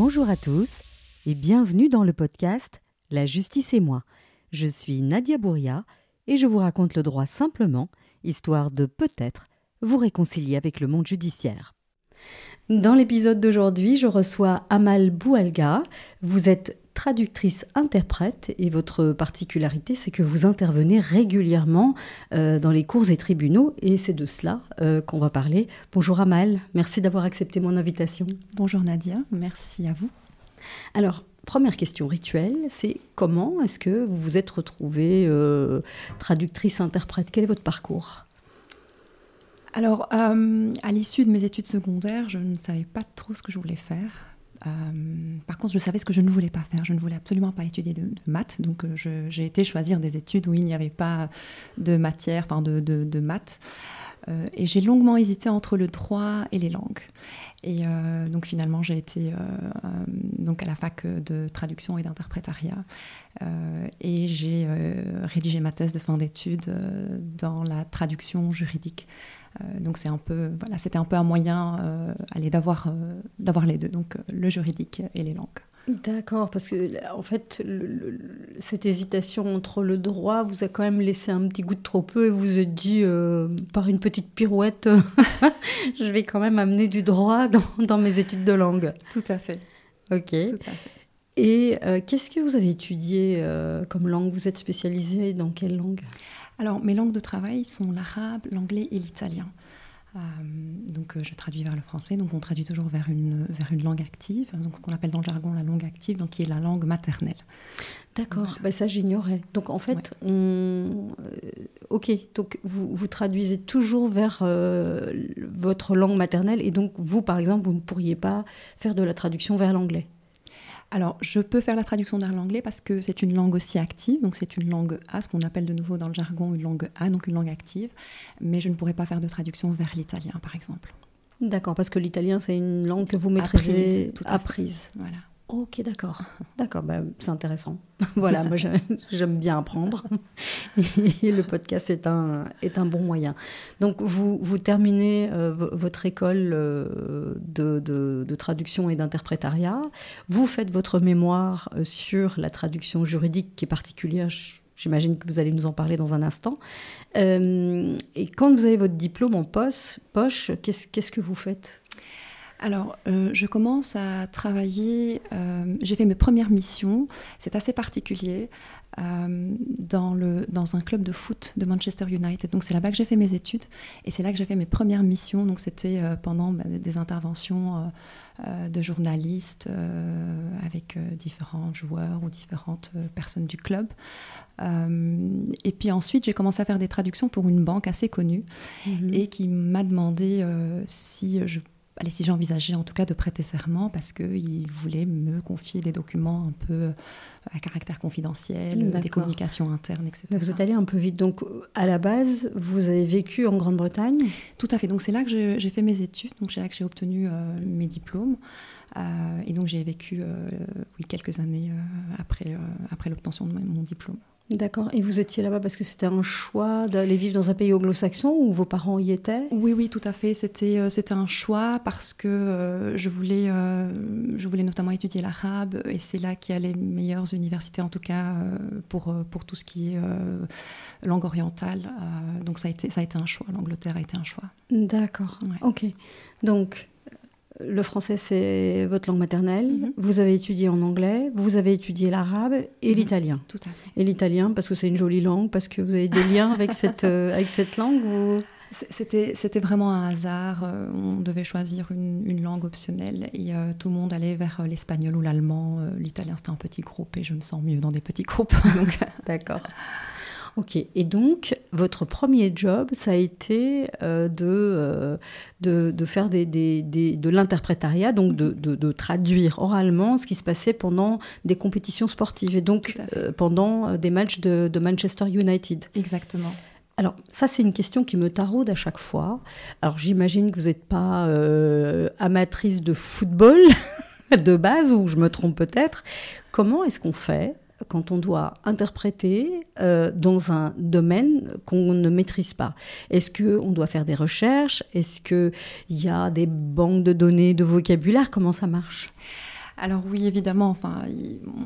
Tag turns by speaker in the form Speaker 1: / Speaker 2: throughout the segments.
Speaker 1: Bonjour à tous et bienvenue dans le podcast La justice et moi. Je suis Nadia Bouria et je vous raconte le droit simplement, histoire de peut-être vous réconcilier avec le monde judiciaire. Dans l'épisode d'aujourd'hui, je reçois Amal Boualga. Vous êtes traductrice-interprète et votre particularité, c'est que vous intervenez régulièrement euh, dans les cours et tribunaux et c'est de cela euh, qu'on va parler. Bonjour Amal, merci d'avoir accepté mon invitation.
Speaker 2: Bonjour Nadia, merci à vous.
Speaker 1: Alors, première question rituelle, c'est comment est-ce que vous vous êtes retrouvée euh, traductrice-interprète Quel est votre parcours?
Speaker 2: Alors, à l'issue de mes études secondaires, je ne savais pas trop ce que je voulais faire. Euh, par contre, je savais ce que je ne voulais pas faire. Je ne voulais absolument pas étudier de, maths. Donc, euh, j'ai été choisir des études où il n'y avait pas de matière, enfin de, maths. Euh, et j'ai longuement hésité entre le droit et les langues. Et donc finalement, j'ai été donc à la fac de traduction et d'interprétariat. et j'ai rédigé ma thèse de fin d'études dans la traduction juridique. Euh, donc c'est un peu, voilà, c'était un peu un moyen euh, d'avoir, euh, d'avoir les deux, donc le juridique et les langues.
Speaker 1: D'accord, parce que en fait, cette hésitation entre le droit vous a quand même laissé un petit goût de trop peu et vous êtes dit, par une petite pirouette, je vais quand même amener du droit dans, dans, mes études de langue.
Speaker 2: Tout à fait.
Speaker 1: Ok. Tout à fait. Et qu'est-ce que vous avez étudié comme langue? Vous êtes spécialisé dans quelle langue?
Speaker 2: Alors, mes langues de travail sont l'arabe, l'anglais et l'italien. Euh, donc, euh, je traduis vers le français. Donc, on traduit toujours vers une, vers une langue active, donc ce qu'on appelle dans le jargon la langue active, donc qui est la langue maternelle.
Speaker 1: D'accord, ben, ça j'ignorais. Donc en fait, on... Euh, ok, donc vous, vous traduisez toujours vers votre langue maternelle et donc vous, par exemple, vous ne pourriez pas faire de la traduction vers l'anglais
Speaker 2: alors, je peux faire la traduction vers l'anglais parce que c'est une langue aussi active, donc c'est une langue A, ce qu'on appelle de nouveau dans le jargon une langue A, donc une langue active, mais je ne pourrais pas faire de traduction vers l'italien, par exemple.
Speaker 1: D'accord, parce que l'italien, c'est une langue que vous maîtrisez
Speaker 2: apprise. apprise.
Speaker 1: Voilà. Ok, d'accord. D'accord, bah, c'est intéressant. voilà, moi j'aime bien apprendre. Et le podcast est un, est un bon moyen. Donc vous, vous terminez euh, votre école euh, de, de, traduction et d'interprétariat. Vous faites votre mémoire euh, sur la traduction juridique qui est particulière. J'imagine que vous allez nous en parler dans un instant. et quand vous avez votre diplôme en poche, poche qu'est-ce que vous faites?
Speaker 2: Alors, euh, je commence à travailler, euh, j'ai fait mes premières missions, c'est assez particulier, euh, dans, le, dans un club de foot de Manchester United. Donc c'est là-bas que j'ai fait mes études et c'est là que j'ai fait mes premières missions. Donc c'était pendant bah, des interventions de journalistes avec différents joueurs ou différentes personnes du club. et puis ensuite, j'ai commencé à faire des traductions pour une banque assez connue mhm. et qui m'a demandé si je allez, si j'envisageais en tout cas de prêter serment parce qu'il voulait me confier des documents un peu euh, à caractère confidentiel, des communications internes, etc.
Speaker 1: Mais vous êtes allé un peu vite. Donc, à la base, vous avez vécu en Grande-Bretagne?
Speaker 2: Tout à fait. Donc, c'est là que j'ai fait mes études. Donc, c'est là que j'ai obtenu euh, mes diplômes. Euh, et donc, j'ai vécu oui, quelques années après, après l'obtention de mon diplôme.
Speaker 1: D'accord. Et vous étiez là-bas parce que c'était un choix d'aller vivre dans un pays anglo-saxon ou vos parents y étaient?
Speaker 2: Oui, oui, tout à fait. C'était euh, c'était un choix parce que euh, je voulais euh, je voulais notamment étudier l'arabe et c'est là qu'il y a les meilleures universités en tout cas pour pour tout ce qui est langue orientale. donc ça a été ça a été un choix. L'Angleterre a été un choix.
Speaker 1: D'accord. Ok. Donc le français, c'est votre langue maternelle. Mhm. Vous avez étudié en anglais, vous avez étudié l'arabe et mhm. l'italien.
Speaker 2: Tout à fait.
Speaker 1: Et l'italien, parce que c'est une jolie langue, parce que vous avez des liens avec cette, euh, avec cette langue
Speaker 2: C'était, c'était vraiment un hasard. Euh, on devait choisir une, langue optionnelle et euh, tout le monde allait vers l'espagnol ou l'allemand. l'italien, c'était un petit groupe et je me sens mieux dans des petits groupes.
Speaker 1: D'accord. Ok, et donc votre premier job, ça a été euh, euh, de, de, faire des, des, de l'interprétariat, donc de, de, traduire oralement ce qui se passait pendant des compétitions sportives, et donc euh, pendant des matchs de, Manchester United.
Speaker 2: Exactement.
Speaker 1: Alors ça, c'est une question qui me taraude à chaque fois. Alors j'imagine que vous n'êtes pas amatrice de football de base, ou je me trompe peut-être. Comment est-ce qu'on fait quand on doit interpréter euh, dans un domaine qu'on ne maîtrise pas. Est-ce qu'on doit faire des recherches? Est-ce qu'il y a des banques de données de vocabulaire? Comment ça marche?
Speaker 2: Alors oui, évidemment, enfin,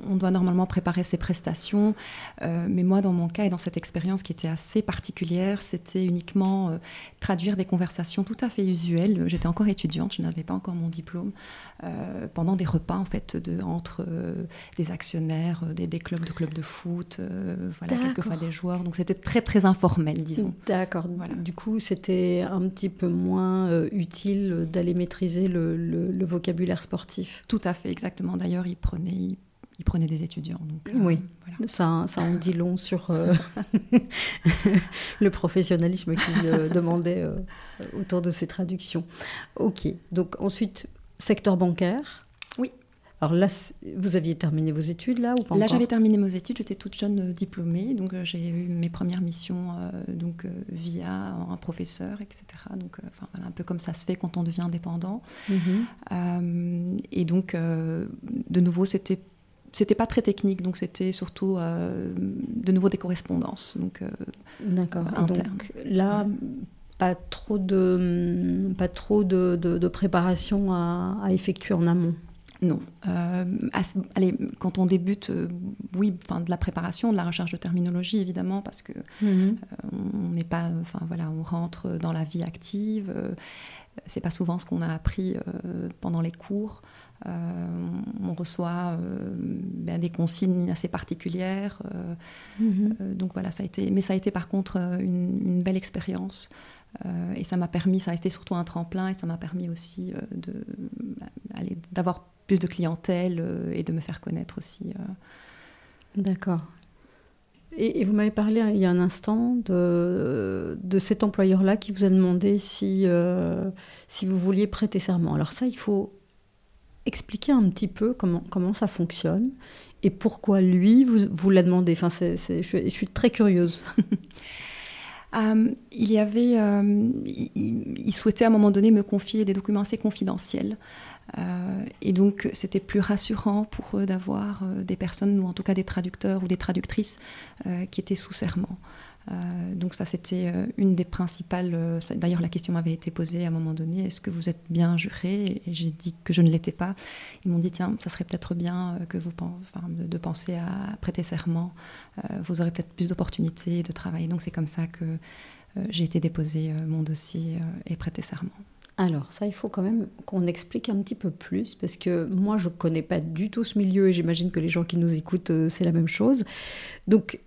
Speaker 2: on doit normalement préparer ses prestations, euh, mais moi, dans mon cas et dans cette expérience qui était assez particulière, c'était uniquement euh, traduire des conversations tout à fait usuelles. J'étais encore étudiante, je n'avais pas encore mon diplôme, euh, pendant des repas en fait de, entre des actionnaires, des, clubs de clubs de foot, voilà, quelquefois des joueurs. Donc c'était très très informel, disons.
Speaker 1: D'accord. Voilà. Du coup, c'était un petit peu moins utile d'aller maîtriser le, le vocabulaire sportif.
Speaker 2: Tout à fait exactement. D'ailleurs, il prenait, il, prenait des étudiants. Donc,
Speaker 1: euh, oui, ça, ça en dit long sur euh, le professionnalisme qu'il euh, demandait autour de ces traductions. Ok, donc ensuite, secteur bancaire. Alors là, vous aviez terminé vos études là ou pas
Speaker 2: Là, j'avais terminé mes études. J'étais toute jeune diplômée, donc j'ai eu mes premières missions donc via un professeur, etc. Donc, enfin, voilà, un peu comme ça se fait quand on devient indépendant. Mm-hmm. et donc, de nouveau, c'était c'était pas très technique, donc c'était surtout de nouveau des correspondances. Donc,
Speaker 1: D'accord. Donc là, pas trop de, pas trop de, de, préparation à, à, effectuer en amont.
Speaker 2: Non. Euh, allez, quand on débute, euh, oui, enfin de la préparation, de la recherche de terminologie évidemment, parce que mhm. euh, on n'est pas, enfin voilà, on rentre dans la vie active. c'est pas souvent ce qu'on a appris pendant les cours. on reçoit ben, des consignes assez particulières. Mhm. donc voilà, ça a été, mais ça a été par contre une, belle expérience. Et ça m'a permis, ça a été surtout un tremplin et ça m'a permis aussi de, d'avoir plus de clientèle euh, et de me faire connaître aussi. Euh.
Speaker 1: D'accord. Et, vous m'avez parlé hein, il y a un instant de, de cet employeur-là qui vous a demandé si, euh, si vous vouliez prêter serment. Alors ça, il faut expliquer un petit peu comment, comment ça fonctionne et pourquoi lui vous, vous l'a demandé. Enfin, c'est, je, je, suis très curieuse.
Speaker 2: il y avait, il, il, souhaitait à un moment donné me confier des documents assez confidentiels. Euh, et donc, c'était plus rassurant pour eux d'avoir euh, des personnes, ou en tout cas des traducteurs ou des traductrices, euh, qui étaient sous serment. Donc ça, c'était une des principales... D'ailleurs, la question m'avait été posée à un moment donné, est-ce que vous êtes bien juré? Et j'ai dit que je ne l'étais pas. Ils m'ont dit, tiens, ça serait peut-être bien que vous de, penser à prêter serment. vous aurez peut-être plus d'opportunités de travailler. Donc c'est comme ça que j'ai été déposer mon dossier et prêter serment.
Speaker 1: Alors ça, il faut quand même qu'on explique un petit peu plus, parce que moi, je ne connais pas du tout ce milieu, et j'imagine que les gens qui nous écoutent, euh, c'est la même chose. Donc,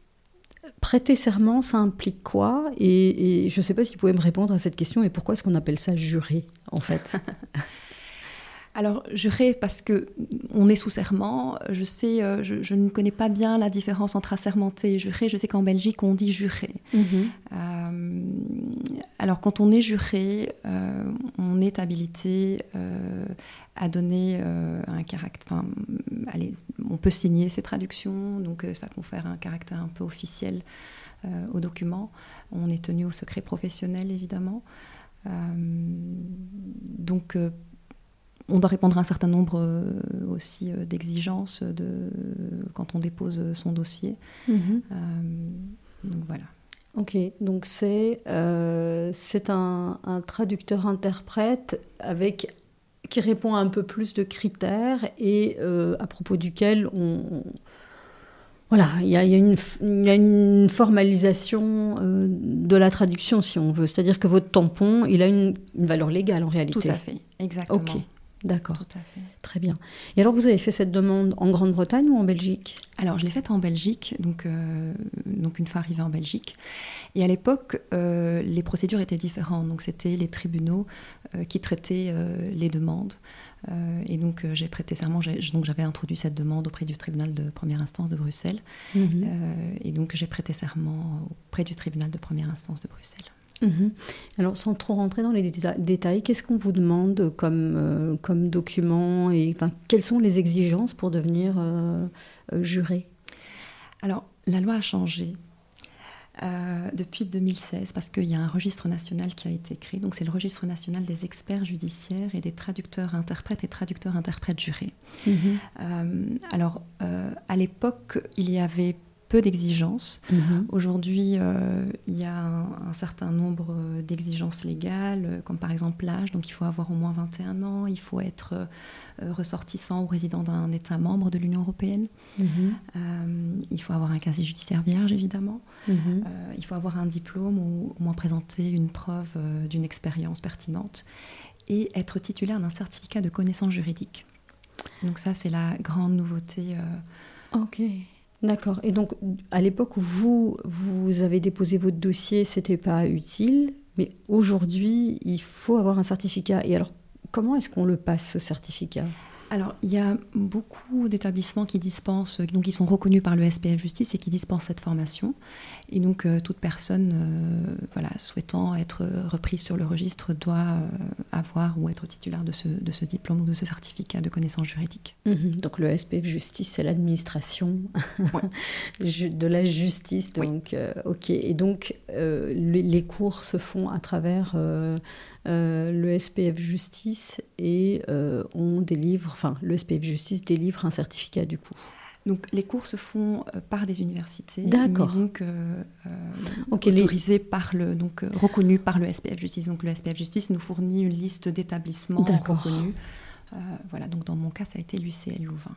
Speaker 1: prêter serment, ça implique quoi? Et, et, je ne sais pas si vous pouvez me répondre à cette question, et pourquoi est-ce qu'on appelle ça jurer, en fait?
Speaker 2: Alors, jurer parce que on est sous serment. Je sais, euh, je, ne connais pas bien la différence entre assermenté et juré. Je sais qu'en Belgique, on dit juré. Mhm. Euh, alors, quand on est juré, euh, on est habilité à donner un caractère. Enfin, allez, on peut signer ses traductions, donc ça confère un caractère un peu officiel au document. On est tenu au secret professionnel, évidemment. donc on doit répondre à un certain nombre euh, aussi euh, d'exigences de, quand on dépose son dossier. Mhm. Euh, donc voilà.
Speaker 1: Ok, donc c'est c'est un, traducteur-interprète avec qui répond à un peu plus de critères et à propos duquel on, voilà, il y, a, une, y a une formalisation de la traduction, si on veut. C'est-à-dire que votre tampon, il a une, une, valeur légale en réalité.
Speaker 2: Tout à fait, exactement.
Speaker 1: D'accord. Très bien. Et alors, vous avez fait cette demande en Grande-Bretagne ou en Belgique?
Speaker 2: Alors, je l'ai faite en Belgique, donc, euh, donc une fois arrivée en Belgique. Et à l'époque, euh, les procédures étaient différentes. Donc, c'était les tribunaux euh, qui traitaient les demandes. et donc, j'ai prêté serment. Donc, j'avais introduit cette demande auprès du tribunal de première instance de Bruxelles. Mhm. et donc, j'ai prêté serment auprès du tribunal de première instance de Bruxelles.
Speaker 1: Mhm. Alors, sans trop rentrer dans les détails, qu'est-ce qu'on vous demande comme, euh, comme document et enfin, quelles sont les exigences pour devenir euh, euh, juré?
Speaker 2: Alors, la loi a changé. depuis 2016, parce qu'il y a un registre national qui a été créé. Donc, c'est le registre national des experts judiciaires et des traducteurs interprètes et traducteurs interprètes jurés. Mhm. alors, à l'époque, il y avait peu d'exigences.
Speaker 1: Mhm.
Speaker 2: Aujourd'hui, euh, il y a un, un certain nombre euh, d'exigences légales, euh, comme par exemple l'âge, donc il faut avoir au moins 21 ans, il faut être euh, ressortissant ou résident d'un État membre de l'Union européenne,
Speaker 1: Mhm.
Speaker 2: Euh, il faut avoir un casier judiciaire vierge évidemment,
Speaker 1: Mhm.
Speaker 2: Il faut avoir un diplôme ou au moins présenter une preuve d'une expérience pertinente et être titulaire d'un certificat de connaissance juridique. Donc ça, c'est la grande nouveauté. euh,
Speaker 1: Ok, d'accord. Et donc, à l'époque où vous, vous avez déposé votre dossier, c'était pas utile, mais aujourd'hui, il faut avoir un certificat. Et alors, comment est-ce qu'on le passe, ce certificat?
Speaker 2: Alors, il y a beaucoup d'établissements qui dispensent, donc qui sont reconnus par le SPF Justice et qui dispensent cette formation. Et donc, euh, toute personne euh, voilà, souhaitant être reprise sur le registre doit euh, avoir ou être titulaire de ce, de ce diplôme ou de ce certificat de connaissance juridique.
Speaker 1: Mhm. Donc, le SPF Justice, c'est l'administration de la justice. Donc, ok. Et donc, les, les cours se font à travers euh, le SPF Justice et euh, on délivre, enfin, le SPF Justice délivre un certificat du coup.
Speaker 2: Donc, les cours se font euh, par des universités,
Speaker 1: D'accord.
Speaker 2: donc euh,
Speaker 1: les-
Speaker 2: autorisés par le, donc reconnus par le SPF Justice. Donc, le SPF Justice nous fournit une liste d'établissements
Speaker 1: D'accord.
Speaker 2: reconnus. Voilà, donc dans mon cas, ça a été l'UCL Louvain.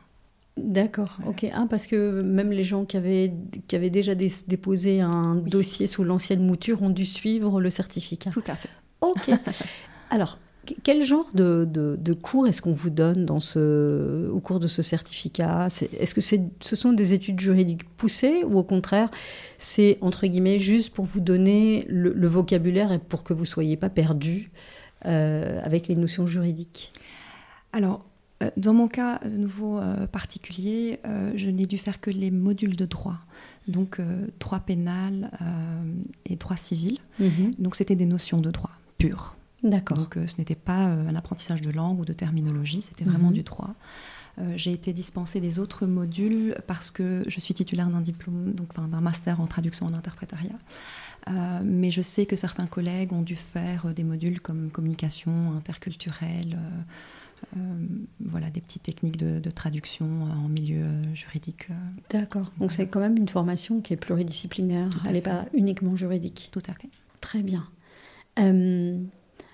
Speaker 1: D'accord,
Speaker 2: Voilà.
Speaker 1: ok. Ah, parce que même les gens qui avaient, qui avaient déjà dé- déposé un
Speaker 2: Oui.
Speaker 1: dossier sous l'ancienne mouture ont dû suivre le certificat.
Speaker 2: Tout à fait.
Speaker 1: Ok. Alors, que- quel genre de, de- de cours est-ce qu'on vous donne dans ce, au cours de ce certificat? Est-ce que c'est, ce sont des études juridiques poussées ou au contraire, c'est entre guillemets juste pour vous donner le, le vocabulaire et pour que vous soyez pas perdu euh, avec les notions juridiques?
Speaker 2: Alors, euh, dans mon cas de nouveau euh, particulier, je n'ai dû faire que les modules de droit, donc euh, droit pénal euh, et droit civil. Donc, c'était des notions de droit pures.
Speaker 1: D'accord.
Speaker 2: Donc, euh, ce n'était pas euh, un apprentissage de langue ou de terminologie, c'était vraiment
Speaker 1: Mhm.
Speaker 2: du droit. Euh, J'ai été dispensée des autres modules parce que je suis titulaire d'un diplôme, donc d'un master en traduction en interprétariat. Mais je sais que certains collègues ont dû faire des modules comme communication interculturelle, voilà, des petites techniques de, de traduction en milieu juridique.
Speaker 1: D'accord. Donc c'est quand même une formation qui est pluridisciplinaire. Elle n'est pas uniquement juridique.
Speaker 2: tout à fait.
Speaker 1: Très bien. Euh,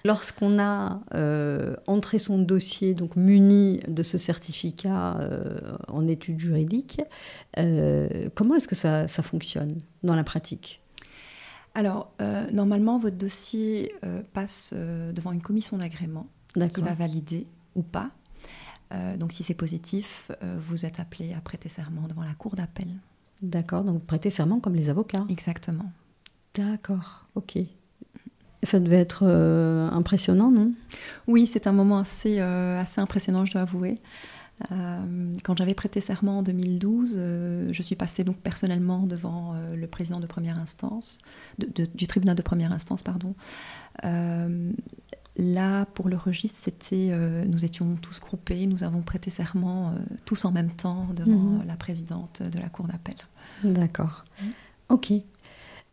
Speaker 1: Lorsqu'on a euh, entré son dossier, donc muni de ce certificat euh, en études juridiques, euh, comment est-ce que ça, ça fonctionne dans la pratique?
Speaker 2: Alors, normalement, votre dossier passe devant une commission d'agrément qui va valider ou pas. Donc, si c'est positif, vous êtes appelé à prêter serment devant la cour d'appel.
Speaker 1: D'accord. Donc vous prêtez serment comme les avocats.
Speaker 2: Exactement.
Speaker 1: D'accord. Ok. Ça devait être euh, impressionnant, non?
Speaker 2: Oui, c'est un moment assez, euh, assez impressionnant, je dois avouer. Euh, quand j'avais prêté serment en 2012, euh, je suis passée donc personnellement devant le président de première instance, de- de- du tribunal de première instance, pardon. Là, pour le registre, c'était, nous étions tous groupés, nous avons prêté serment tous en même temps devant
Speaker 1: Mhm.
Speaker 2: la présidente de la cour d'appel.
Speaker 1: D'accord. Ok.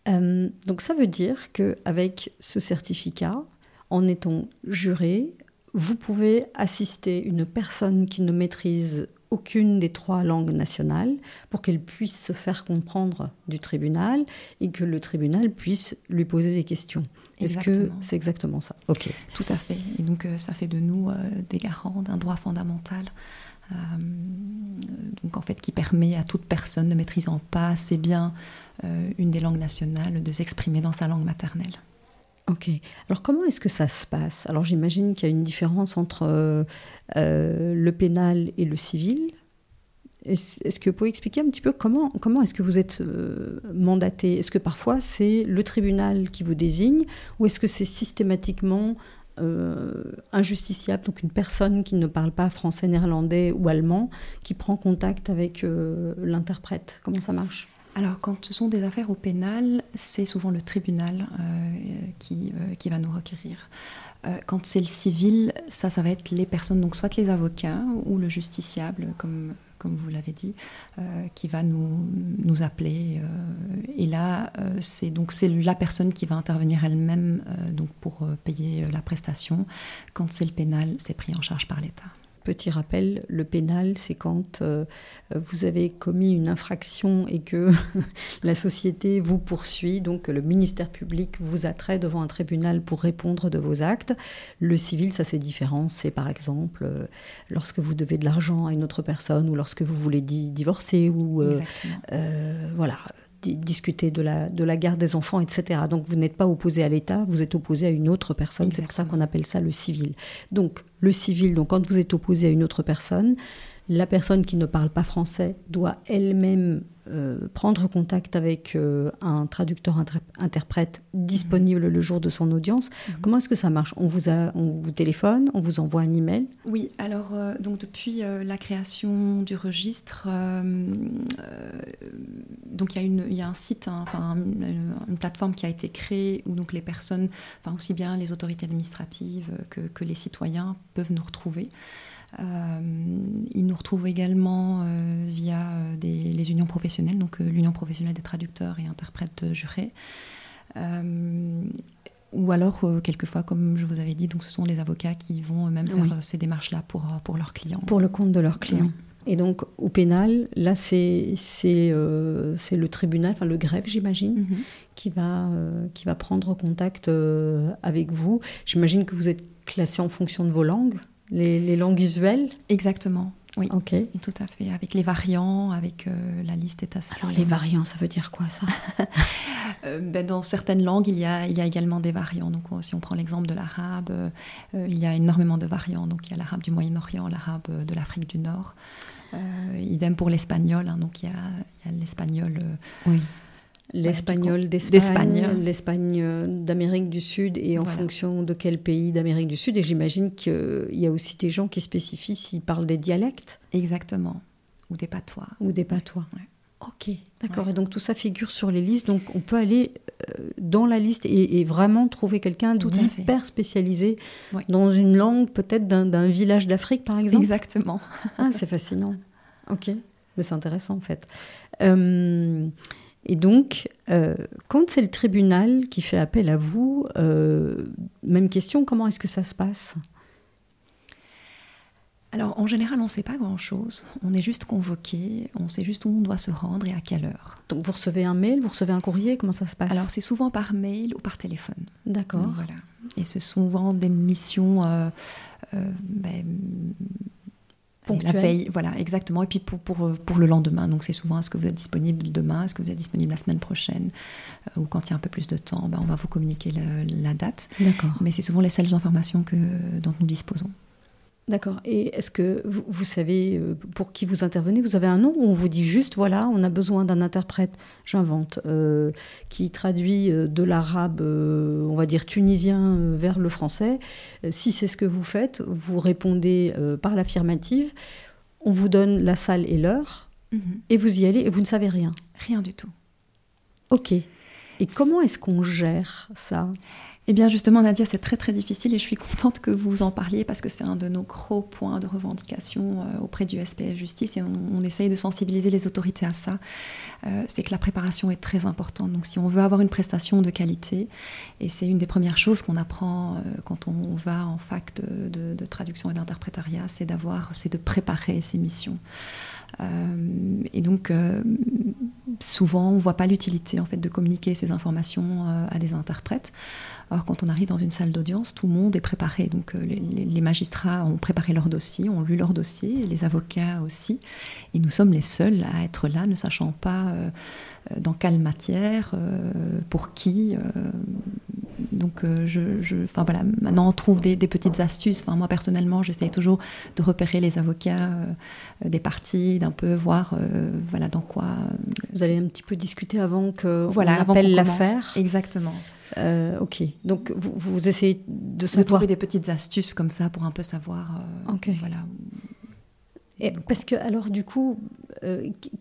Speaker 1: Euh, donc ça veut dire qu'avec ce certificat, en étant juré, vous pouvez assister une personne qui ne maîtrise aucune des trois langues nationales pour qu'elle puisse se faire comprendre du tribunal et que le tribunal puisse lui poser des questions. Est-ce que c'est exactement ça? Ok.
Speaker 2: Tout à fait. Et donc, euh, ça fait de nous euh, des garants d'un droit fondamental. Euh, donc, en fait, qui permet à toute personne ne maîtrisant pas assez bien euh, une des langues nationales de s'exprimer dans sa langue maternelle.
Speaker 1: Ok. Alors comment est-ce que ça se passe? Alors j'imagine qu'il y a une différence entre euh, le pénal et le civil. Est-ce que vous pouvez expliquer un petit peu comment, comment est-ce que vous êtes mandaté? Est-ce que parfois c'est le tribunal qui vous désigne ou est-ce que c'est systématiquement euh, un justiciable, donc une personne qui ne parle pas français, néerlandais ou allemand, qui prend contact avec euh, l'interprète Comment ça marche?
Speaker 2: Alors, quand ce sont des affaires au pénal, c'est souvent le tribunal euh, qui, qui va nous requérir. Quand c'est le civil, ça, ça va être les personnes, donc soit les avocats ou le justiciable, comme, comme vous l'avez dit, euh, qui va nous, appeler. euh, et là, euh, c'est donc la personne qui va intervenir elle-même pour payer la prestation. Quand c'est le pénal, c'est pris en charge par l'État.
Speaker 1: Petit rappel, le pénal, c'est quand euh, vous avez commis une infraction et que la société vous poursuit, donc le ministère public vous attrait devant un tribunal pour répondre de vos actes. Le civil, ça c'est différent. C'est par exemple euh, lorsque vous devez de l'argent à une autre personne ou lorsque vous voulez divorcer ou euh, voilà discuter de la, de la garde des enfants, etc. Donc vous n'êtes pas opposé à l'État, vous êtes opposé à une autre personne. C'est pour ça qu'on appelle ça le civil. Donc le civil, donc quand vous êtes opposé à une autre personne, la personne qui ne parle pas français doit elle-même euh, prendre contact avec euh, un traducteur interprète disponible le jour de son audience. Mhm. Comment est-ce que ça marche? On vous, a, on vous téléphone, on vous envoie un email?
Speaker 2: Oui, alors euh, donc depuis la création du registre, donc il y, a une, y a un site, hein, une, plateforme qui a été créée où donc les personnes, enfin aussi bien les autorités administratives que, que les citoyens peuvent nous retrouver. Euh, ils nous retrouvent également euh, via euh, les unions professionnelles, donc l'Union professionnelle des traducteurs et interprètes jurés. ou alors, quelquefois, comme je vous avais dit, donc ce sont les avocats qui vont eux-mêmes faire ces démarches-là pour, pour leurs clients.
Speaker 1: Pour le compte de leurs clients. Et donc, au pénal, là, c'est euh, le tribunal, enfin le greffe, j'imagine, mhm. qui, va, qui va prendre contact avec vous. J'imagine que vous êtes classé en fonction de vos langues les, langues usuelles
Speaker 2: Exactement. Oui,
Speaker 1: ok,
Speaker 2: tout à fait. Avec les variants, avec euh, la liste est assez.
Speaker 1: Alors les variants, ça veut dire quoi ça?
Speaker 2: Euh, ben, Dans certaines langues, il y, a, il y a également des variants. Donc si on prend l'exemple de l'arabe, euh, il y a énormément de variants. Donc il y a l'arabe du Moyen-Orient, l'arabe de l'Afrique du Nord. idem pour l'espagnol. Hein. donc il y a, a l'espagnol.
Speaker 1: oui L'espagnol d'Espagne, l'Espagne d'Amérique du Sud et en fonction de quel pays d'Amérique du Sud. Et j'imagine qu'il y a aussi des gens qui spécifient s'ils parlent des dialectes.
Speaker 2: Exactement. Ou des patois.
Speaker 1: Ou des patois. Ok, d'accord. Et donc tout ça figure sur les listes. Donc on peut aller euh, dans la liste et, vraiment trouver quelqu'un d'hyper spécialisé dans une langue, peut-être d'un village d'Afrique par exemple.
Speaker 2: Exactement.
Speaker 1: ah, c'est fascinant. Ok, mais c'est intéressant en fait. Euh, et donc, euh, quand c'est le tribunal qui fait appel à vous, euh, même question, comment est-ce que ça se passe?
Speaker 2: Alors en général, on ne sait pas grand-chose. On est juste convoqué, on sait juste où on doit se rendre et à quelle heure.
Speaker 1: Donc vous recevez un mail, vous recevez un courrier, comment ça se passe?
Speaker 2: Alors c'est souvent par mail ou par téléphone.
Speaker 1: D'accord.
Speaker 2: Voilà. Et c'est souvent des missions euh, ben, la veille, voilà, exactement. Et puis pour, pour, pour le lendemain, donc c'est souvent est-ce que vous êtes disponible demain, est-ce que vous êtes disponible la semaine prochaine, euh, ou quand il y a un peu plus de temps, ben, on va vous communiquer la date.
Speaker 1: D'accord.
Speaker 2: Mais c'est souvent les seules informations que, dont nous disposons.
Speaker 1: D'accord. Et est-ce que vous, savez euh, pour qui vous intervenez Vous avez un nom ou on vous dit juste, voilà, on a besoin d'un interprète, j'invente, euh, qui traduit euh, de l'arabe, on va dire tunisien, vers le français. Si c'est ce que vous faites, vous répondez par l'affirmative. On vous donne la salle et l'heure, mhm. et vous y allez et vous ne savez rien.
Speaker 2: Rien du tout.
Speaker 1: Ok. Et comment est-ce qu'on gère ça?
Speaker 2: Eh bien justement Nadia, c'est très très difficile et je suis contente que vous en parliez parce que c'est un de nos gros points de revendication euh, auprès du SPF Justice et on, essaye de sensibiliser les autorités à ça. Euh, c'est que la préparation est très importante. Donc si on veut avoir une prestation de qualité, et c'est une des premières choses qu'on apprend euh, quand on va en fac de, de traduction et d'interprétariat, c'est d'avoir, c'est de préparer ces missions. Euh, et donc, euh, souvent, on ne voit pas l'utilité en fait de communiquer ces informations euh, à des interprètes. Alors, quand on arrive dans une salle d'audience, tout le monde est préparé. Donc, les, magistrats ont préparé leur dossier, ont lu leur dossier, les avocats aussi. Et nous sommes les seuls à être là, ne sachant pas dans quelle matière, pour qui. Donc, je, enfin, voilà, maintenant on trouve des, petites astuces. Enfin, moi personnellement, j'essaye toujours de repérer les avocats des parties, d'un peu voir euh, voilà dans quoi. Euh,
Speaker 1: vous allez un petit peu discuter avant que voilà, appelle l'affaire.
Speaker 2: Exactement.
Speaker 1: Euh, ok, donc vous, vous, essayez de savoir. De
Speaker 2: trouver des petites astuces comme ça pour un peu savoir.
Speaker 1: ok. Voilà. Parce que alors du coup,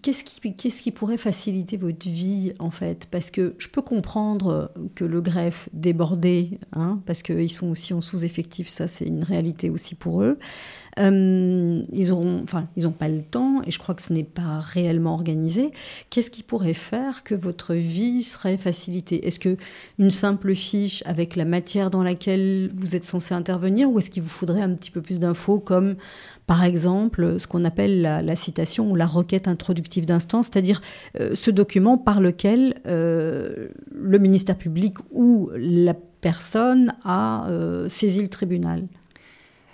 Speaker 1: qu'est-ce qui, qu'est-ce qui pourrait faciliter votre vie en fait? Parce que je peux comprendre que le greffe débordé, hein, parce qu'ils sont aussi en sous-effectif, ça c'est une réalité aussi pour eux. Euh, ils n'ont enfin, ils pas le temps et je crois que ce n'est pas réellement organisé. Qu'est-ce qui pourrait faire que votre vie serait facilitée? Est-ce que une simple fiche avec la matière dans laquelle vous êtes censé intervenir ou est-ce qu'il vous faudrait un petit peu plus d'infos comme par exemple ce qu'on appelle la, citation ou la requête introductive d'instance, c'est-à-dire euh, ce document par lequel euh, le ministère public ou la personne a euh, saisi le tribunal.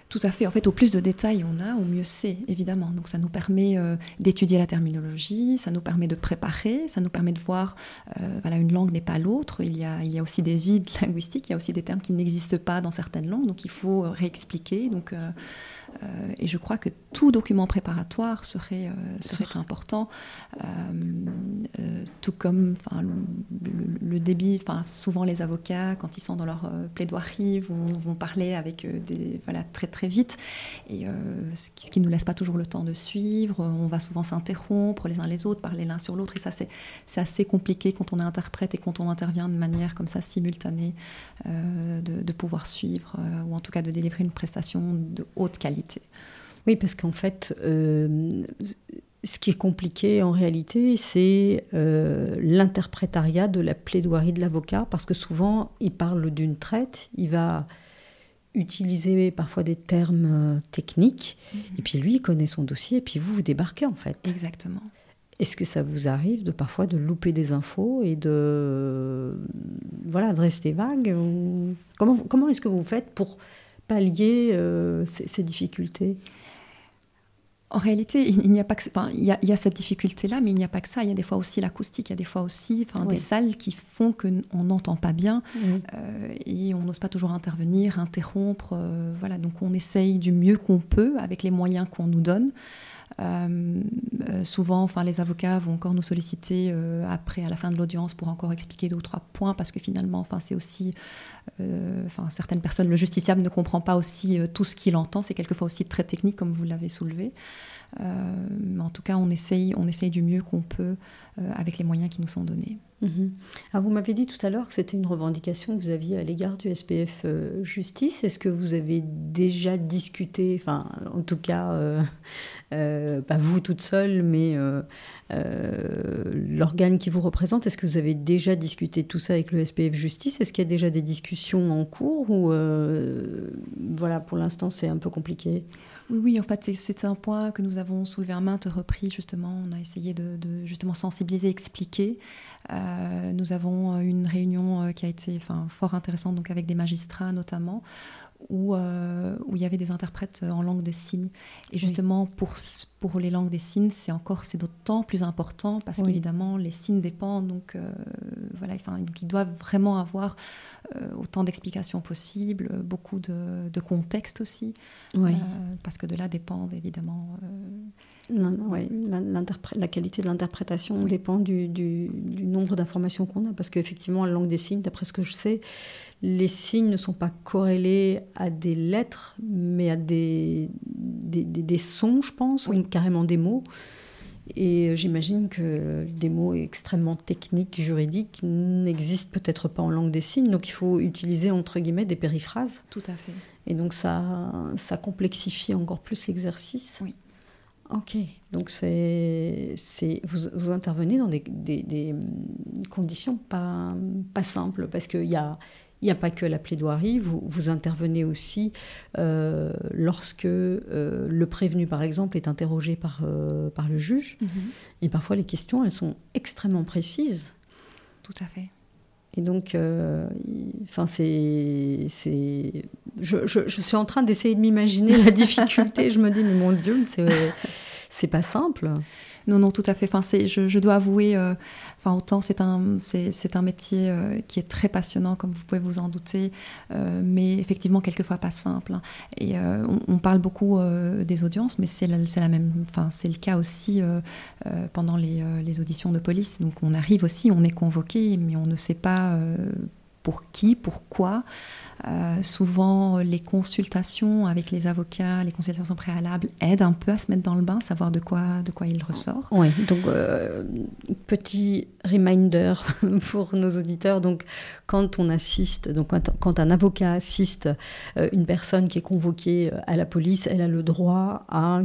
Speaker 2: Tout à fait. En fait, au plus de détails on a, au mieux c'est, évidemment. Donc ça nous permet d'étudier la terminologie, ça nous permet de préparer, ça nous permet de voir, voilà, une langue n'est pas l'autre. Il y, a, il y a aussi des vides linguistiques, il y a aussi des termes qui n'existent pas dans certaines langues, donc il faut réexpliquer. Donc et je crois que tout document préparatoire serait, euh, serait important, euh, tout comme le, débit. Souvent, les avocats, quand ils sont dans leur plaidoirie, vont, vont, parler avec des, voilà, très très vite, et ce qui ne nous laisse pas toujours le temps de suivre. On va souvent s'interrompre les uns les autres, parler l'un sur l'autre, et ça, c'est assez compliqué quand on est interprète et quand on intervient de manière comme ça simultanée, de, de, pouvoir suivre, ou en tout cas de délivrer une prestation de haute qualité.
Speaker 1: Oui, parce qu'en fait, euh, ce qui est compliqué en réalité, c'est euh, l'interprétariat de la plaidoirie de l'avocat, parce que souvent, il parle d'une traite, il va utiliser parfois des termes euh, techniques, mhm. et puis lui, il connaît son dossier, et puis vous, vous débarquez en fait.
Speaker 2: Exactement.
Speaker 1: Est-ce que ça vous arrive de parfois de louper des infos et de voilà de rester vague Comment, comment est-ce que vous faites pour pallier euh, ces, difficultés?
Speaker 2: En réalité, il n'y a pas que, enfin, il y, a, il y a cette difficulté-là, mais il n'y a pas que ça. Il y a des fois aussi l'acoustique, il y a des fois aussi, enfin, des salles qui font que on n'entend pas bien euh, et on n'ose pas toujours intervenir, interrompre. Euh, voilà, donc on essaye du mieux qu'on peut avec les moyens qu'on nous donne. Euh, euh, souvent, enfin, les avocats vont encore nous solliciter euh, après, à la fin de l'audience, pour encore expliquer deux ou trois points, parce que finalement, enfin, c'est aussi, enfin, certaines personnes, le justiciable ne comprend pas aussi tout ce qu'il entend. C'est quelquefois aussi très technique, comme vous l'avez soulevé. en tout cas, on essaye, on essaye du mieux qu'on peut avec les moyens qui nous sont donnés.
Speaker 1: Mhm. Vous m'avez dit tout à l'heure que c'était une revendication que vous aviez à l'égard du SPF euh, Justice. Est-ce que vous avez déjà discuté, enfin en tout cas, euh, euh, pas vous toute seule, mais l'organe qui vous représente, est-ce que vous avez déjà discuté tout ça avec le SPF Justice? Est-ce qu'il y a déjà des discussions en cours ou voilà, pour l'instant c'est un peu compliqué?
Speaker 2: Oui, oui, en fait, c'est un point que nous avons soulevé à maintes reprises, justement. On a essayé de, justement sensibiliser, expliquer. Euh, nous avons une réunion euh, qui a été enfin, fort intéressante, donc avec des magistrats notamment, où, euh, où il y avait des interprètes en langue de signes. Et justement, pour, pour les langues des signes, c'est encore, c'est d'autant plus important parce qu'évidemment, les signes dépendent, donc, euh, voilà, enfin, donc ils doivent vraiment avoir euh, autant d'explications possibles, beaucoup de, de contexte aussi, parce que de là dépendent évidemment
Speaker 1: oui, la, qualité de l'interprétation dépend du, nombre d'informations qu'on a, parce qu'effectivement, la langue des signes, d'après ce que je sais, les signes ne sont pas corrélés à des lettres, mais à des, des, sons, je pense, ou carrément des mots. Et j'imagine que des mots extrêmement techniques, juridiques, n'existent peut-être pas en langue des signes, donc il faut utiliser entre guillemets des périphrases.
Speaker 2: Tout à fait.
Speaker 1: Et donc ça, ça complexifie encore plus l'exercice.
Speaker 2: Oui.
Speaker 1: Ok, donc c'est, c'est, vous, vous, intervenez dans des, des, conditions pas, pas simples, parce qu'il n'y a, il a pas que la plaidoirie, vous, vous intervenez aussi euh, lorsque euh, le prévenu, par exemple, est interrogé par, euh, par le juge. Mhm. Et parfois, les questions, elles sont extrêmement précises.
Speaker 2: Tout à fait.
Speaker 1: Et donc, enfin, c'est, c'est, je, je, je, suis en train d'essayer de m'imaginer la difficulté. je me dis, mais mon Dieu, c'est c'est pas simple.
Speaker 2: Non, non, tout à fait. Je, dois avouer, euh, autant c'est un, métier euh, qui est très passionnant, comme vous pouvez vous en douter, euh, mais effectivement, quelquefois pas simple. Hein. Et on, parle beaucoup des audiences, mais c'est la, même, enfin, c'est le cas aussi pendant les, les, auditions de police. Donc, on arrive aussi, on est convoqué, mais on ne sait pas pour qui, pourquoi. Euh, souvent, les consultations avec les avocats, les consultations préalables aident un peu à se mettre dans le bain, savoir de quoi, de quoi il ressort.
Speaker 1: Oui, donc euh, petit reminder pour nos auditeurs. Donc, quand on assiste, donc quand, un avocat assiste euh, une personne qui est convoquée à la police, elle a le droit à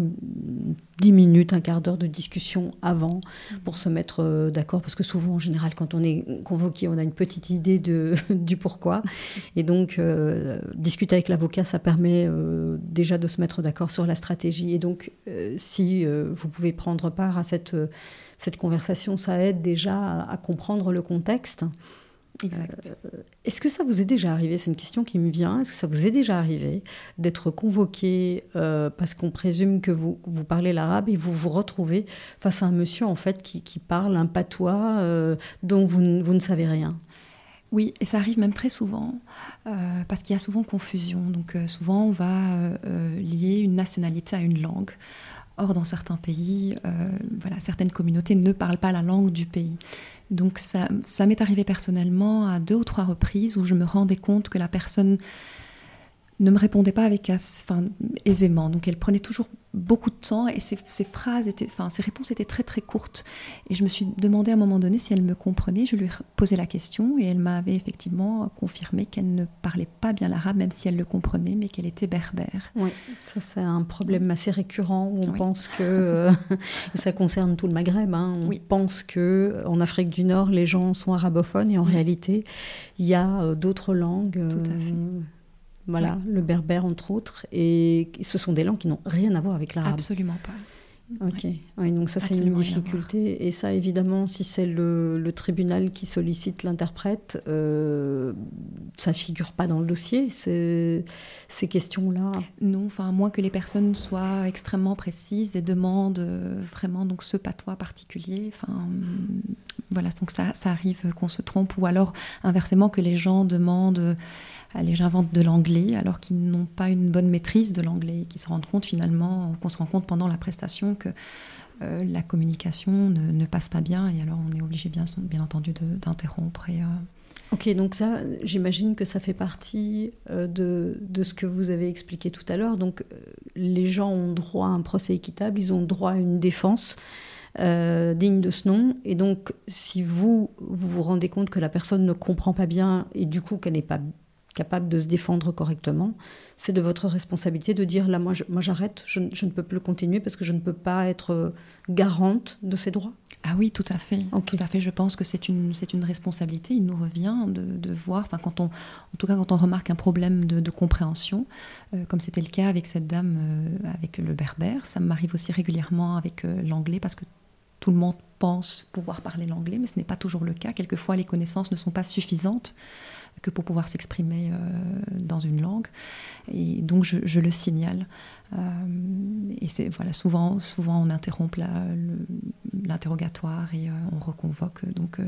Speaker 1: 10 minutes, un quart d'heure de discussion avant pour se mettre d'accord, parce que souvent, en général, quand on est convoqué, on a une petite idée du pourquoi. Et donc, euh, discuter avec l'avocat, ça permet euh, déjà de se mettre d'accord sur la stratégie. Et donc, euh, si vous pouvez prendre part à cette, cette conversation, ça aide déjà à, comprendre le contexte. Est-ce que ça vous est déjà arrivé C'est une question qui me vient. Est-ce que ça vous est déjà arrivé d'être convoqué parce qu'on présume que vous, vous parlez l'arabe et vous vous retrouvez face à un monsieur en fait qui, qui parle un patois dont vous, vous ne savez rien?
Speaker 2: Oui, et ça arrive même très souvent, euh, parce qu'il y a souvent confusion. Donc euh, souvent, on va euh, lier une nationalité à une langue. Or, dans certains pays, voilà, certaines communautés ne parlent pas la langue du pays. Donc ça, ça m'est arrivé personnellement à deux ou trois reprises où je me rendais compte que la personne ne me répondait pas avec enfin, aisément. Donc elle prenait toujours beaucoup de temps et ses, phrases étaient, enfin, ses réponses étaient très très courtes. Et je me suis demandé à un moment donné si elle me comprenait. Je lui ai posé la question et elle m'avait effectivement confirmé qu'elle ne parlait pas bien l'arabe, même si elle le comprenait, mais qu'elle était berbère.
Speaker 1: Oui, ça c'est un problème assez récurrent où on pense que euh, ça concerne tout le Maghreb. Hein. on pense que en Afrique du Nord les gens sont arabophones et en réalité il y a euh, d'autres langues.
Speaker 2: Tout à fait. Euh,
Speaker 1: voilà, le berbère entre autres. Et ce sont des langues qui n'ont rien à voir avec l'arabe.
Speaker 2: Absolument pas.
Speaker 1: Ok, donc ça c'est une difficulté. Et ça évidemment, si c'est le, tribunal qui sollicite l'interprète, euh, ça figure pas dans le dossier, ces, ces questions-là.
Speaker 2: Non, enfin, à moins que les personnes soient extrêmement précises et demandent euh, vraiment donc ce patois particulier. Enfin, voilà, donc ça, ça arrive qu'on se trompe. Ou alors inversement que les gens demandent allez, j'invente de l'anglais, alors qu'ils n'ont pas une bonne maîtrise de l'anglais, qu'ils se rendent compte finalement, qu'on se rend compte pendant la prestation que euh, la communication ne, passe pas bien, et alors on est obligé bien, bien entendu d'interrompre. Et, euh,
Speaker 1: Ok, donc ça, j'imagine que ça fait partie euh, de, de, ce que vous avez expliqué tout à l'heure. Donc les gens ont droit à un procès équitable, ils ont droit à une défense. digne de ce nom. Et donc, si vous, vous vous rendez compte que la personne ne comprend pas bien et du coup qu'elle n'est pas capable de se défendre correctement, c'est de votre responsabilité de dire là, moi, j'arrête, je, ne peux plus continuer parce que je ne peux pas être euh, garante de ces droits.
Speaker 2: Ah oui, tout à fait. Tout à fait. Je pense que c'est une, c'est une responsabilité. Il nous revient de, de, voir, enfin, quand on, en tout cas, quand on remarque un problème de, compréhension, euh, comme c'était le cas avec cette dame, euh, avec le berbère, ça m'arrive aussi régulièrement avec l'anglais parce que tout le monde pouvoir parler l'anglais, mais ce n'est pas toujours le cas. Quelquefois, les connaissances ne sont pas suffisantes que pour pouvoir s'exprimer euh, dans une langue. Et donc je, le signale. Euh, et c'est voilà, souvent, souvent on interrompt l'interrogatoire et euh, on reconvoque donc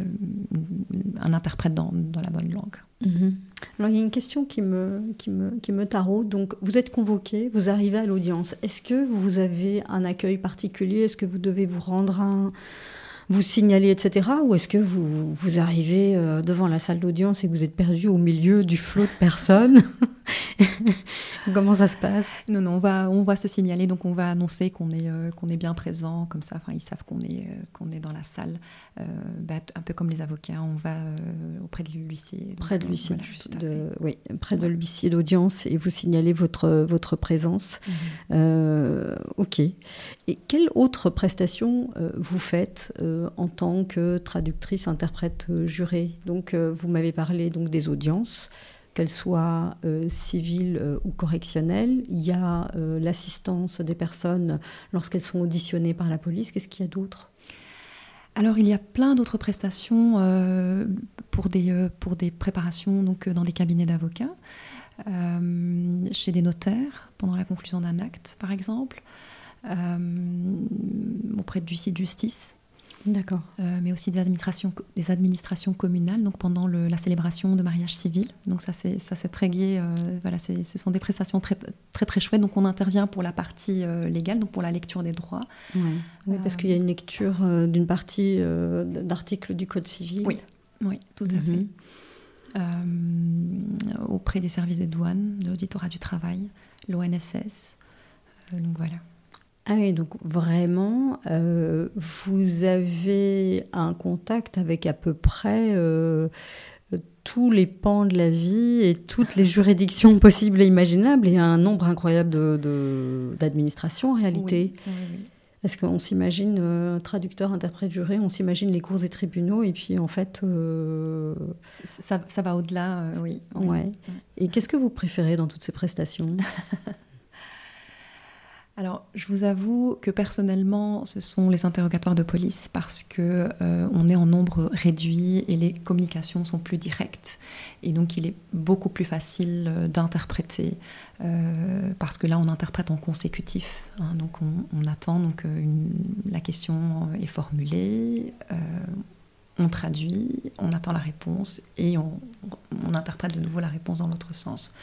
Speaker 2: un interprète dans, la bonne langue.
Speaker 1: Mhm. Alors il y a une question qui me, qui me, qui me taraude. Donc vous êtes convoqué, vous arrivez à l'audience. Est-ce que vous avez un accueil particulier? Est-ce que vous devez vous rendre un vous signalez, etc. Ou est-ce que vous, vous arrivez euh, devant la salle d'audience et que vous êtes perdu au milieu du flot de personnes Comment ça se passe?
Speaker 2: Non, non, on va, on va se signaler, donc on va annoncer qu'on est, euh, qu'on est bien présent, comme ça, enfin, ils savent qu'on est, euh, qu'on est dans la salle. Bah, un peu comme les avocats, on va auprès de l'huissier.
Speaker 1: Près de l'huissier, de, oui, près de l'huissier d'audience et vous signalez votre, votre présence. Mhm. ok. Et quelle autre prestation vous faites euh, en tant que traductrice, interprète euh, jurée. Donc, euh, vous m'avez parlé donc des audiences, qu'elles soient civiles ou correctionnelles. Il y a l'assistance des personnes lorsqu'elles sont auditionnées par la police. Qu'est-ce qu'il y a d'autre?
Speaker 2: Alors il y a plein d'autres prestations pour, des, pour des préparations dans des cabinets d'avocats, chez des notaires pendant la conclusion d'un acte par exemple, auprès du site justice
Speaker 1: D'accord.
Speaker 2: Euh, mais aussi des administrations, des administrations communales, donc pendant la célébration de mariage civil. Donc ça c'est ça c'est très gai. Euh, voilà, ce sont des prestations très très très chouettes. Donc on intervient pour la partie euh, légale, donc pour la lecture des droits.
Speaker 1: Oui, parce qu'il y a une lecture d'une partie d'articles du code civil.
Speaker 2: Oui, oui, tout à mhm. fait. auprès des services des douanes, de l'auditorat du travail, l'ONSS. donc voilà.
Speaker 1: Ah oui, donc vraiment, euh, vous avez un contact avec à peu près euh, tous les pans de la vie et toutes les juridictions possibles et imaginables et un nombre incroyable d'administrations en réalité. Oui, Parce qu'on s'imagine, euh, traducteur, interprète, juré, on s'imagine les cours et tribunaux, et puis en fait.
Speaker 2: Ça, ça, va au-delà, oui.
Speaker 1: Ouais. Et qu'est-ce que vous préférez dans toutes ces prestations?
Speaker 2: alors, je vous avoue que personnellement, ce sont les interrogatoires de police parce que euh, on est en nombre réduit et les communications sont plus directes. Et donc, il est beaucoup plus facile euh, d'interpréter euh, parce que là, on interprète en consécutif. Hein. donc, on, attend. Donc, la question est formulée. on traduit, on attend la réponse et on, on interprète de nouveau la réponse dans l'autre sens.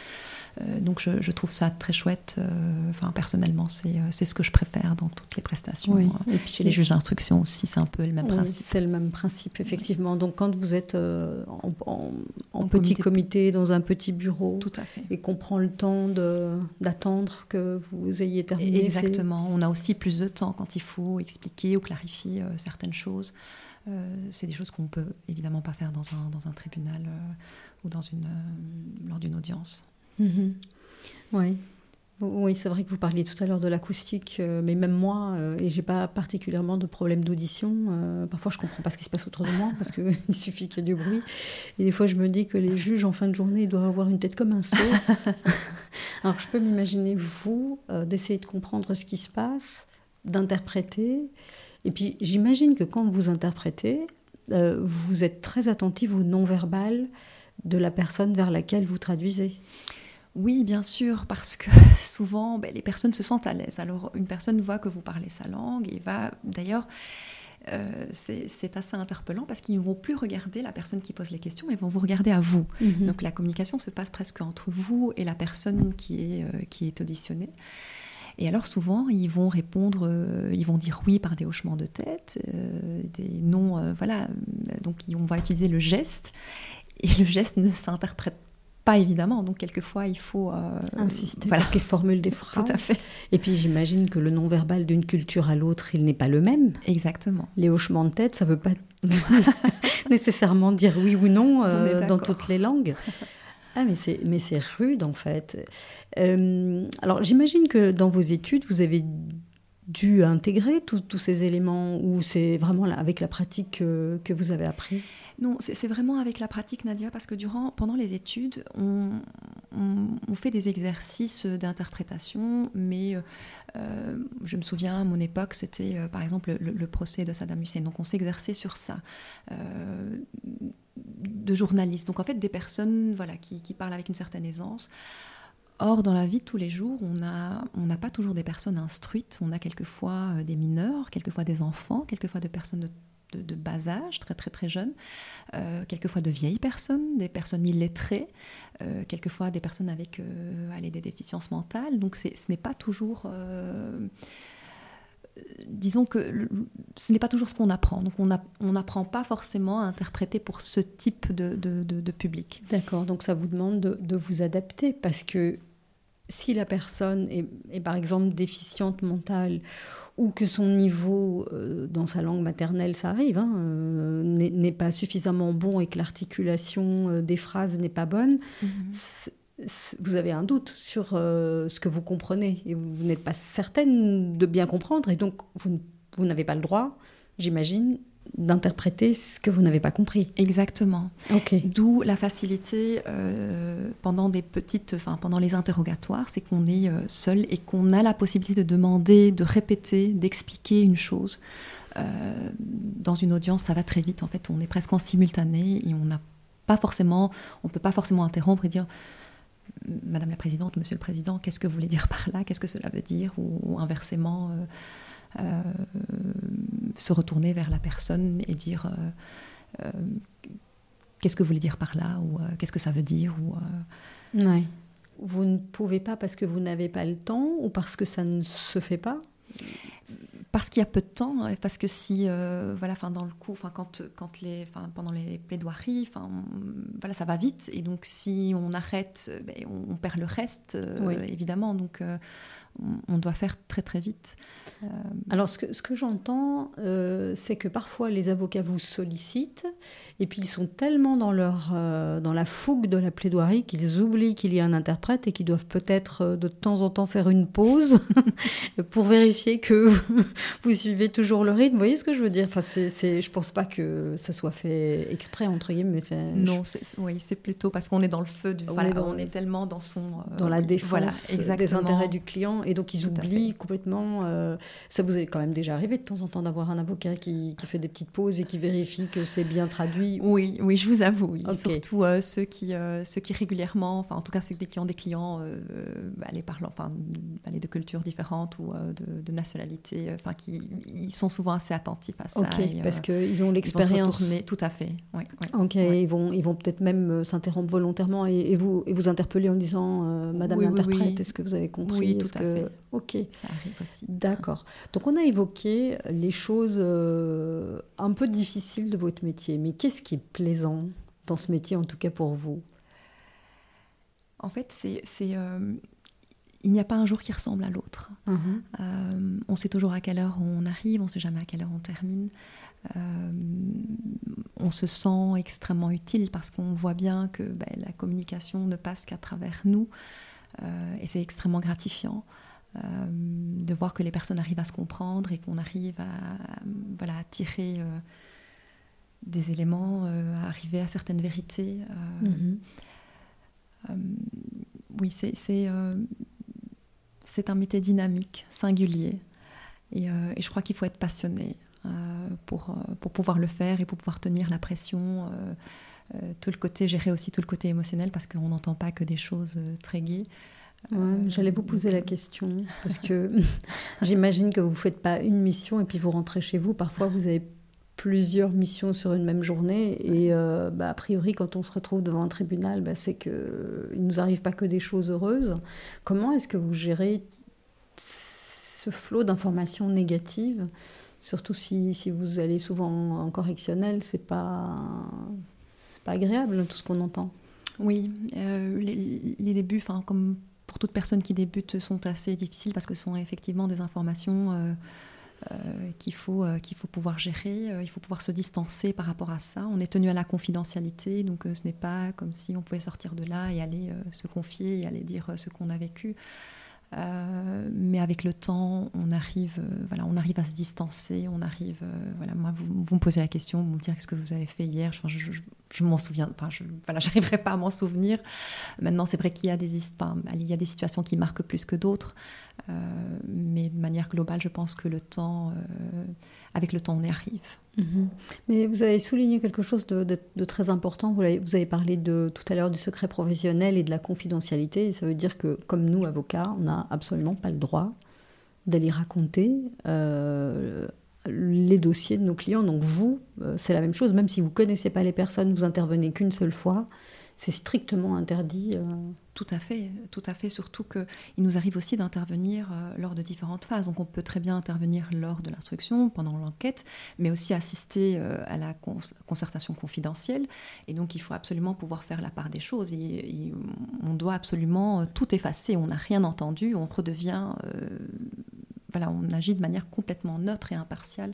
Speaker 2: Euh, donc je, trouve ça très chouette. Euh, enfin, personnellement, euh, c'est ce que je préfère dans toutes les prestations. Et puis chez les juges d'instruction aussi, c'est un peu le même principe.
Speaker 1: C'est le même principe, effectivement. Donc quand vous êtes en, petit comité. dans un petit bureau,
Speaker 2: Tout à fait.
Speaker 1: et qu'on prend le temps d'attendre que vous ayez terminé.
Speaker 2: Exactement. On a aussi plus de temps quand il faut expliquer ou clarifier certaines choses. c'est des choses qu'on peut évidemment pas faire dans un, dans un tribunal ou dans une, lors d'une audience.
Speaker 1: Mhm. Oui. Oui, c'est vrai que vous parliez tout à l'heure de l'acoustique, euh, mais même moi, euh, et j'ai pas particulièrement de problème d'audition. Euh, parfois, je comprends pas ce qui se passe autour de moi parce qu'il suffit qu'il y ait du bruit. Et des fois, je me dis que les juges en fin de journée doivent avoir une tête comme un seau. Alors, je peux m'imaginer vous d'essayer de comprendre ce qui se passe, d'interpréter. Et puis, j'imagine que quand vous interprétez, vous êtes très attentif au non-verbal de la personne vers laquelle vous traduisez.
Speaker 2: Oui, bien sûr, parce que souvent, ben, les personnes se sentent à l'aise. Alors, une personne voit que vous parlez sa langue et va, d'ailleurs, euh, c'est assez interpellant parce qu'ils ne vont plus regarder la personne qui pose les questions, ils vont vous regarder à vous. Mhm. Donc, la communication se passe presque entre vous et la personne qui est, euh, qui est auditionnée. Et alors souvent, ils vont répondre, euh, ils vont dire oui par des hochements de tête, des non, voilà. Donc on va utiliser le geste, et le geste ne s'interprète pas évidemment. Donc, quelquefois, il faut
Speaker 1: euh, insister voilà. pour qu'il formule des phrases.
Speaker 2: Tout à fait.
Speaker 1: Et puis, j'imagine que le non-verbal d'une culture à l'autre, il n'est pas le même.
Speaker 2: Exactement.
Speaker 1: Les hochements de tête, ça ne veut pas nécessairement dire oui ou non euh, dans toutes les langues. Ah, mais c'est, mais c'est rude, en fait. Euh, alors, j'imagine que dans vos études, vous avez dû intégrer tous ces éléments ou c'est vraiment avec la pratique que vous avez appris?
Speaker 2: Non, c'est vraiment avec la pratique, Nadia, parce que durant, pendant les études, on, fait des exercices d'interprétation, mais euh, je me souviens, à mon époque, c'était euh, par exemple le, procès de Saddam Hussein. Donc on s'exerçait sur ça. Euh, de journalistes, donc en fait des personnes voilà, qui, parlent avec une certaine aisance. Or, dans la vie de tous les jours, on n'a pas toujours des personnes instruites, on a quelquefois des mineurs, quelquefois des enfants, quelquefois des personnes de de, bas âge, très très très jeunes, euh, quelquefois de vieilles personnes, des personnes illettrées, euh, quelquefois des personnes avec euh, des déficiences mentales. Donc ce n'est pas toujours... disons que ce n'est pas toujours ce qu'on apprend. Donc on n'apprend pas forcément à interpréter pour ce type de, public.
Speaker 1: D'accord, donc ça vous demande de, vous adapter parce que si la personne est, est, par exemple déficiente mentale ou que son niveau euh, dans sa langue maternelle, ça arrive, hein, euh, n'est pas suffisamment bon et que l'articulation euh, des phrases n'est pas bonne, mhm. vous avez un doute sur ce que vous comprenez et vous, n'êtes pas certaine de bien comprendre et donc vous, vous n'avez pas le droit, j'imagine, d'interpréter ce que vous n'avez pas compris.
Speaker 2: Exactement. D'où la facilité euh, pendant des petites, enfin pendant les interrogatoires, c'est qu'on est, euh, seul et qu'on a la possibilité de demander, de répéter, d'expliquer une chose. Euh, dans une audience, ça va très vite. En fait, on est presque en simultané et on n'a pas forcément, on peut pas forcément interrompre et dire. Madame la Présidente, Monsieur le Président, qu'est-ce que vous voulez dire par là? Qu'est-ce que cela veut dire? Ou, inversement, euh, se retourner vers la personne et dire euh, euh, qu'est-ce que vous voulez dire par là ou qu'est-ce que ça veut dire ou
Speaker 1: Vous ne pouvez pas parce que vous n'avez pas le temps ou parce que ça ne se fait pas?
Speaker 2: Parce qu'il y a peu de temps, parce que si, euh, voilà, enfin dans le coup, enfin quand, quand les, enfin pendant les plaidoiries, enfin voilà, ça va vite, et donc si on arrête, ben, on, perd le reste, euh, évidemment. Donc on doit faire très très vite.
Speaker 1: Euh, Alors ce que, ce que j'entends, euh, c'est que parfois les avocats vous sollicitent et puis ils sont tellement dans, leur, euh, dans la fougue de la plaidoirie qu'ils oublient qu'il y a un interprète et qu'ils doivent peut-être de temps en temps faire une pause pour vérifier que vous suivez toujours le rythme. Vous voyez ce que je veux dire? Enfin, c'est, je ne pense pas que ça soit fait exprès, entre guillemets.
Speaker 2: Non, c'est, oui, c'est plutôt parce qu'on est dans le feu du... on, est tellement dans son...
Speaker 1: dans la défense des intérêts du client et donc ils oublient complètement. Euh, ça vous est quand même déjà arrivé de temps en temps d'avoir un avocat qui, qui, fait des petites pauses et qui vérifie que c'est bien traduit
Speaker 2: Oui, oui, je vous avoue. Surtout euh, ceux, qui, euh, ceux qui régulièrement, enfin en tout cas ceux qui ont des clients les parlant, enfin de cultures différentes ou de, de nationalités, enfin qui ils sont souvent assez attentifs à ça.
Speaker 1: Ok, parce qu'ils ont l'expérience.
Speaker 2: Tout à fait. Oui,
Speaker 1: ok, ils vont, ils vont peut-être même s'interrompre volontairement et, vous, et vous interpeller en disant Madame l'interprète, est-ce que vous avez compris?
Speaker 2: Oui, tout à fait.
Speaker 1: Ok.
Speaker 2: Ça arrive aussi.
Speaker 1: D'accord. Donc on a évoqué les choses euh, un peu difficiles de votre métier, mais qu'est-ce qui est plaisant dans ce métier, en tout cas pour vous?
Speaker 2: En fait, c'est, euh, il n'y a pas un jour qui ressemble à l'autre. Uh-huh. Euh, on sait toujours à quelle heure on arrive, on ne sait jamais à quelle heure on termine. on se sent extrêmement utile parce qu'on voit bien que ben, la communication ne passe qu'à travers nous et c'est extrêmement gratifiant. Euh, de voir que les personnes arrivent à se comprendre et qu'on arrive à, voilà, à tirer euh, des éléments, euh, à arriver à certaines vérités. Mhm. oui, c'est c'est un métier dynamique, singulier. Et, et je crois qu'il faut être passionné pour, pour pouvoir le faire et pour pouvoir tenir la pression. Tout le côté, gérer aussi tout le côté émotionnel parce qu'on n'entend pas que des choses très gaies.
Speaker 1: J'allais vous poser la question, parce que j'imagine que vous ne faites pas une mission et puis vous rentrez chez vous. Parfois, vous avez plusieurs missions sur une même journée. Et euh, bah, a priori, quand on se retrouve devant un tribunal, bah, c'est qu'il ne nous arrive pas que des choses heureuses. Comment est-ce que vous gérez ce flot d'informations négatives Surtout si, si, vous allez souvent en correctionnel, c'est pas, pas agréable tout ce qu'on entend.
Speaker 2: Oui, euh, les, débuts, comme pour toute personne qui débute sont assez difficiles parce que ce sont effectivement des informations euh, euh, qu'il faut, qu'il faut pouvoir gérer, il faut pouvoir se distancer par rapport à ça. On est tenu à la confidentialité, donc ce n'est pas comme si on pouvait sortir de là et aller se confier et aller dire ce qu'on a vécu. Euh, mais avec le temps, on arrive, euh, voilà, on arrive à se distancer. On arrive, euh, voilà, moi, vous, me posez la question, vous me dites qu'est-ce que vous avez fait hier. Je, je, m'en souviens, enfin, voilà, j'arriverai pas à m'en souvenir. Maintenant, c'est vrai qu'il y a des, il y a des situations qui marquent plus que d'autres, mais de manière globale, je pense que le temps, avec le temps, on y arrive.
Speaker 1: Mhm. Mais vous avez souligné quelque chose de, très important. Vous avez, parlé tout à l'heure du secret professionnel et de la confidentialité. Et ça veut dire que, comme nous, avocats, on n'a absolument pas le droit d'aller raconter euh, les dossiers de nos clients. Donc vous, euh, c'est la même chose. Même si vous ne connaissez pas les personnes, vous intervenez qu'une seule fois c'est strictement interdit. Euh.
Speaker 2: Tout à fait, tout à fait. Surtout qu'il nous arrive aussi d'intervenir euh, lors de différentes phases. Donc on peut très bien intervenir lors de l'instruction, pendant l'enquête, mais aussi assister euh, à la concertation confidentielle. Et donc il faut absolument pouvoir faire la part des choses. On doit absolument tout effacer. On n'a rien entendu, on redevient voilà, on agit de manière complètement neutre et impartiale.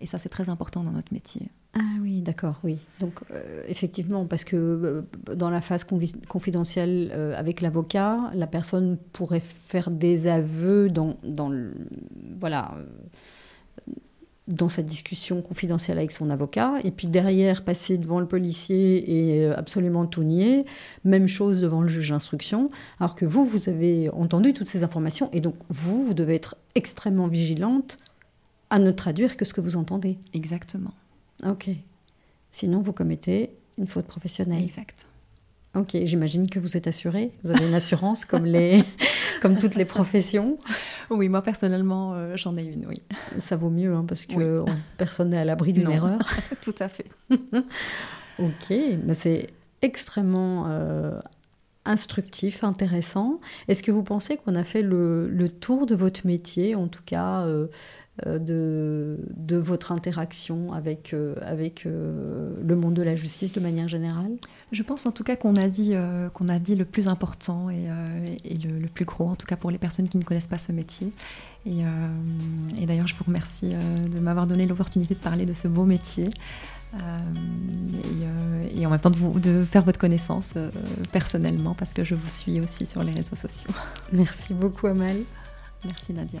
Speaker 2: Et ça, c'est très important dans notre métier.
Speaker 1: Ah oui, d'accord, oui. Donc, euh, effectivement, parce que euh, dans la phase confidentielle euh, avec l'avocat, la personne pourrait faire des aveux dans, dans voilà, dans sa discussion confidentielle avec son avocat, et puis derrière passer devant le policier et absolument tout nier. Même chose devant le juge d'instruction. Alors que vous, vous avez entendu toutes ces informations, et donc vous, vous devez être extrêmement vigilante à ne traduire que ce que vous entendez.
Speaker 2: Exactement.
Speaker 1: Ok. Sinon, vous commettez une faute professionnelle.
Speaker 2: Exact.
Speaker 1: Ok, j'imagine que vous êtes assuré. Vous avez une assurance comme, les, comme toutes les professions.
Speaker 2: Oui, moi personnellement, euh, j'en ai une, oui.
Speaker 1: Ça vaut mieux, hein, parce que personne n'est à l'abri d'une erreur.
Speaker 2: Tout à fait.
Speaker 1: ok, c'est extrêmement euh, instructif, intéressant. Est-ce que vous pensez qu'on a fait le, tour de votre métier, en tout cas
Speaker 3: euh, de, de, votre interaction avec, euh, avec euh, le monde de la justice de manière générale?
Speaker 2: Je pense en tout cas qu'on a, dit, qu'on a dit le plus important et, et le, plus gros, en tout cas pour les personnes qui ne connaissent pas ce métier. Et, et d'ailleurs, je vous remercie de m'avoir donné l'opportunité de parler de ce beau métier. Et, et, en même temps de, vous, de faire votre connaissance personnellement parce que je vous suis aussi sur les réseaux sociaux.
Speaker 3: Merci beaucoup Amal.
Speaker 2: Merci Nadia.